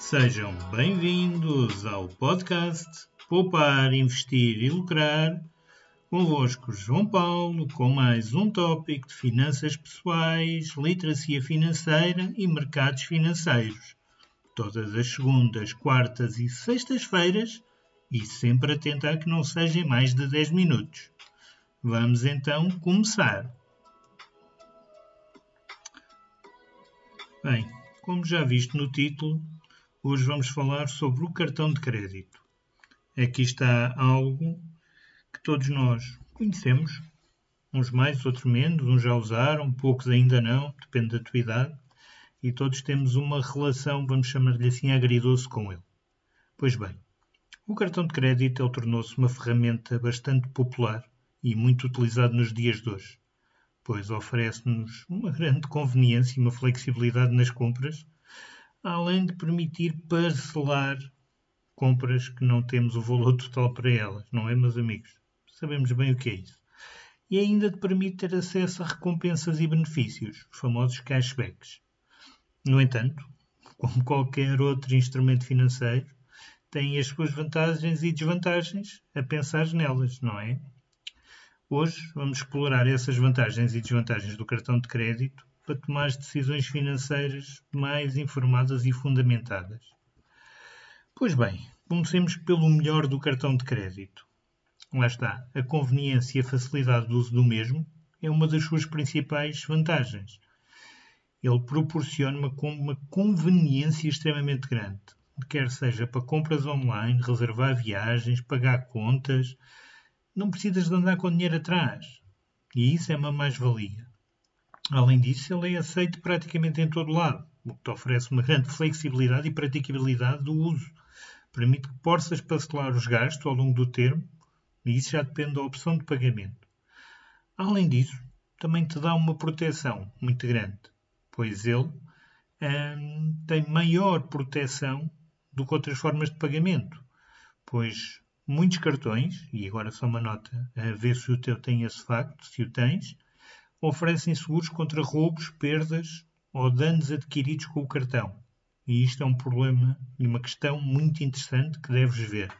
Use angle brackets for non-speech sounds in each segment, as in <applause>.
Sejam bem-vindos ao podcast Poupar, Investir e Lucrar. Convosco João Paulo com mais um tópico de finanças pessoais, literacia financeira e mercados financeiros. Todas as segundas, quartas e sextas-feiras e sempre a tentar que não sejam mais de 10 minutos. Vamos então começar. Bem, como já viste no título, hoje vamos falar sobre o cartão de crédito. Aqui está algo que todos nós conhecemos, uns mais, outros menos, uns já usaram, poucos ainda não, depende da tua idade, e todos temos uma relação, vamos chamar-lhe assim, agridoce com ele. Pois bem, o cartão de crédito tornou-se uma ferramenta bastante popular e muito utilizado nos dias de hoje pois oferece-nos uma grande conveniência e uma flexibilidade nas compras, além de permitir parcelar compras que não temos o valor total para elas, não é, meus amigos? Sabemos bem o que é isso. E ainda de permite ter acesso a recompensas e benefícios, os famosos cashbacks. No entanto, como qualquer outro instrumento financeiro, tem as suas vantagens e desvantagens a pensar nelas, não é? Hoje vamos explorar essas vantagens e desvantagens do cartão de crédito para tomar decisões financeiras mais informadas e fundamentadas. Pois bem, comecemos pelo melhor do cartão de crédito. Lá está, a conveniência e a facilidade do uso do mesmo é uma das suas principais vantagens. Ele proporciona uma, uma conveniência extremamente grande, quer seja para compras online, reservar viagens, pagar contas, não precisas de andar com dinheiro atrás. E isso é uma mais-valia. Além disso, ele é aceito praticamente em todo lado, o que te oferece uma grande flexibilidade e praticabilidade do uso. Permite que possas parcelar os gastos ao longo do termo, e isso já depende da opção de pagamento. Além disso, também te dá uma proteção muito grande, pois ele hum, tem maior proteção do que outras formas de pagamento, pois muitos cartões, e agora só uma nota a ver se o teu tem esse facto, se o tens, oferecem seguros contra roubos, perdas ou danos adquiridos com o cartão. E isto é um problema e uma questão muito interessante que deves ver.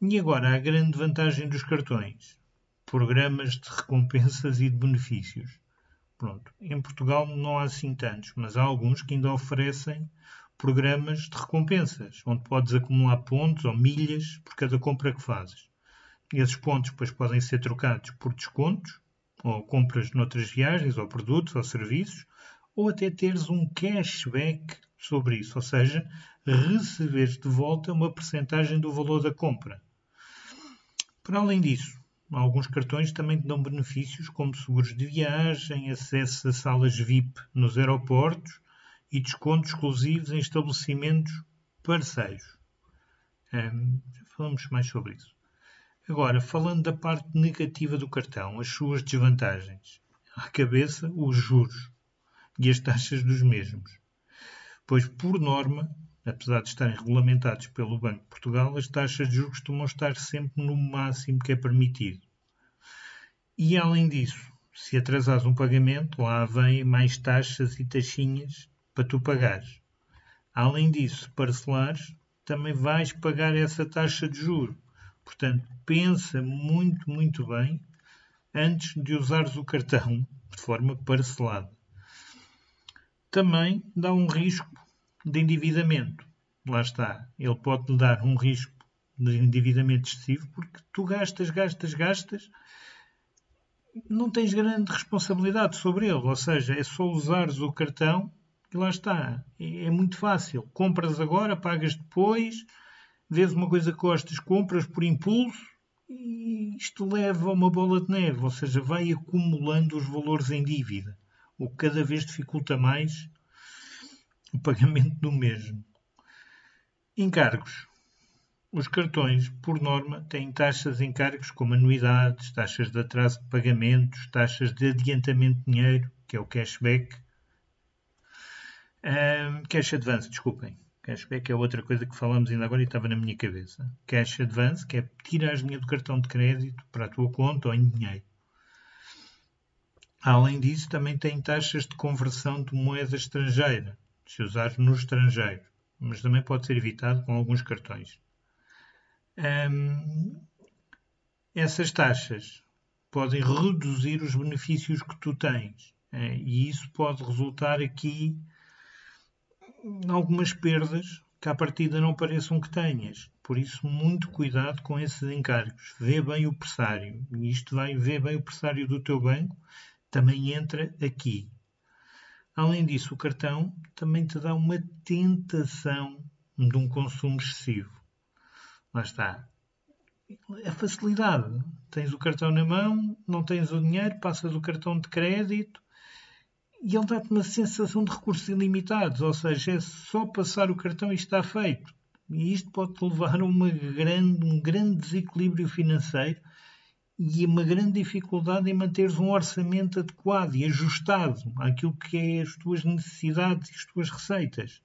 E agora a grande vantagem dos cartões: programas de recompensas e de benefícios. Pronto, em Portugal não há assim tantos, mas há alguns que ainda oferecem programas de recompensas, onde podes acumular pontos ou milhas por cada compra que fazes. Esses pontos depois podem ser trocados por descontos, ou compras noutras viagens, ou produtos, ou serviços, ou até teres um cashback sobre isso, ou seja, receberes de volta uma percentagem do valor da compra. Para além disso, alguns cartões também te dão benefícios como seguros de viagem, acesso a salas VIP nos aeroportos e descontos exclusivos em estabelecimentos parceiros. Um, falamos mais sobre isso. Agora, falando da parte negativa do cartão, as suas desvantagens. À cabeça, os juros e as taxas dos mesmos. Pois, por norma, apesar de estarem regulamentados pelo Banco de Portugal, as taxas de juros costumam estar sempre no máximo que é permitido. E, além disso, se atrasares um pagamento, lá vêm mais taxas e taxinhas para tu pagares. Além disso, parcelares, também vais pagar essa taxa de juro. Portanto, pensa muito, muito bem antes de usares o cartão de forma parcelada. Também dá um risco de endividamento. Lá está, ele pode dar um risco de endividamento excessivo porque tu gastas, gastas, gastas, não tens grande responsabilidade sobre ele. Ou seja, é só usares o cartão e lá está. É, é muito fácil. Compras agora, pagas depois, vês uma coisa que gostas, compras por impulso e isto leva a uma bola de neve, ou seja, vai acumulando os valores em dívida, o que cada vez dificulta mais o pagamento do mesmo. Encargos. Os cartões, por norma, têm taxas de encargos como anuidades, taxas de atraso de pagamentos, taxas de adiantamento de dinheiro, que é o cashback, um, cash advance, desculpem. Cashback é outra coisa que falamos ainda agora e estava na minha cabeça. Cash advance, que é tirar dinheiro do cartão de crédito para a tua conta ou em dinheiro. Além disso, também tem taxas de conversão de moeda estrangeira, se usares no estrangeiro. mas também pode ser evitado com alguns cartões. Um, essas taxas podem reduzir os benefícios que tu tens é, e isso pode resultar aqui algumas perdas que à partida não pareçam que tenhas. Por isso, muito cuidado com esses encargos. Vê bem o pressário. Isto vai ver bem o pressário do teu banco, também entra aqui. Além disso, o cartão também te dá uma tentação de um consumo excessivo. Lá está. A facilidade. Tens o cartão na mão, não tens o dinheiro, passas o cartão de crédito e ele dá-te uma sensação de recursos ilimitados, ou seja, é só passar o cartão e está feito. E isto pode levar a uma grande, um grande desequilíbrio financeiro e uma grande dificuldade em manteres um orçamento adequado e ajustado àquilo que é as tuas necessidades e as tuas receitas.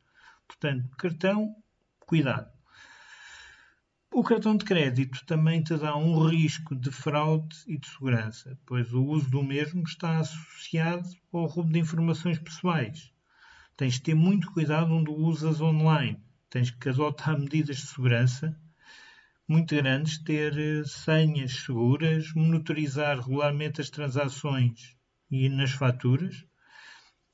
Portanto, cartão, cuidado. O cartão de crédito também te dá um risco de fraude e de segurança, pois o uso do mesmo está associado ao roubo de informações pessoais. Tens de ter muito cuidado onde o usas online. Tens que adotar <laughs> medidas de segurança muito grandes, ter eh, senhas seguras, monitorizar regularmente as transações e nas faturas.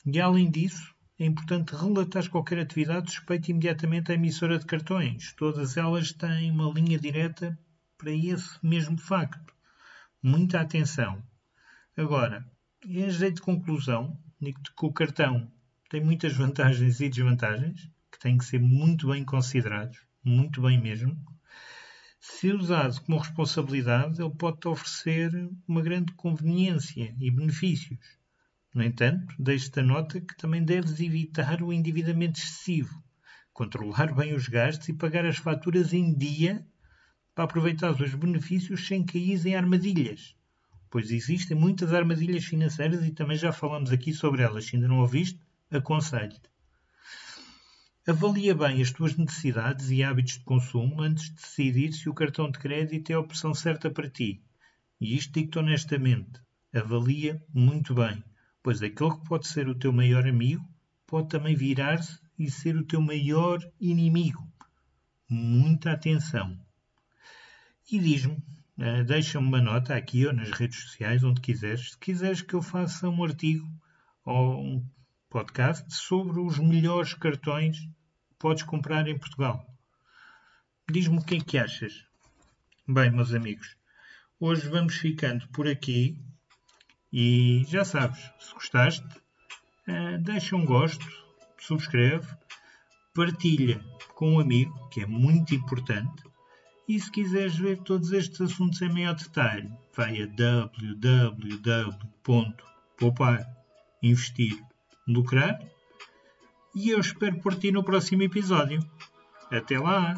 E além disso, é importante relatar qualquer atividade suspeita imediatamente à emissora de cartões. Todas elas têm uma linha direta para esse mesmo facto. Muita atenção. Agora, em jeito de conclusão, digo-te que o cartão tem muitas <laughs> vantagens e desvantagens que têm que ser muito bem considerados, muito bem mesmo. Se usado como responsabilidade, ele pode-te oferecer uma grande conveniência e benefícios no entanto, deixo-te a nota que também deves evitar o endividamento excessivo, controlar bem os gastos e pagar as faturas em dia para aproveitar os benefícios sem cair em armadilhas, pois existem muitas armadilhas financeiras e também já falamos aqui sobre elas. Se ainda não ouviste, aconselho-te. Avalia bem as tuas necessidades e hábitos de consumo antes de decidir se o cartão de crédito é a opção certa para ti. E isto digo-te honestamente. Avalia muito bem pois aquele que pode ser o teu maior amigo pode também virar-se e ser o teu maior inimigo. Muita atenção. E diz-me, eh, deixa-me uma nota aqui ou nas redes sociais, onde quiseres, se quiseres que eu faça um artigo ou um podcast sobre os melhores cartões que podes comprar em Portugal. Diz-me o que é que achas. Bem, meus amigos, hoje vamos ficando por aqui e já sabes, se gostaste, uh, deixa um gosto, subscreve, partilha com um amigo, que é muito importante. E se quiseres ver todos estes assuntos em maior detalhe, vai a www.pouparinvestirlucrar e eu espero por ti no próximo episódio. Até lá!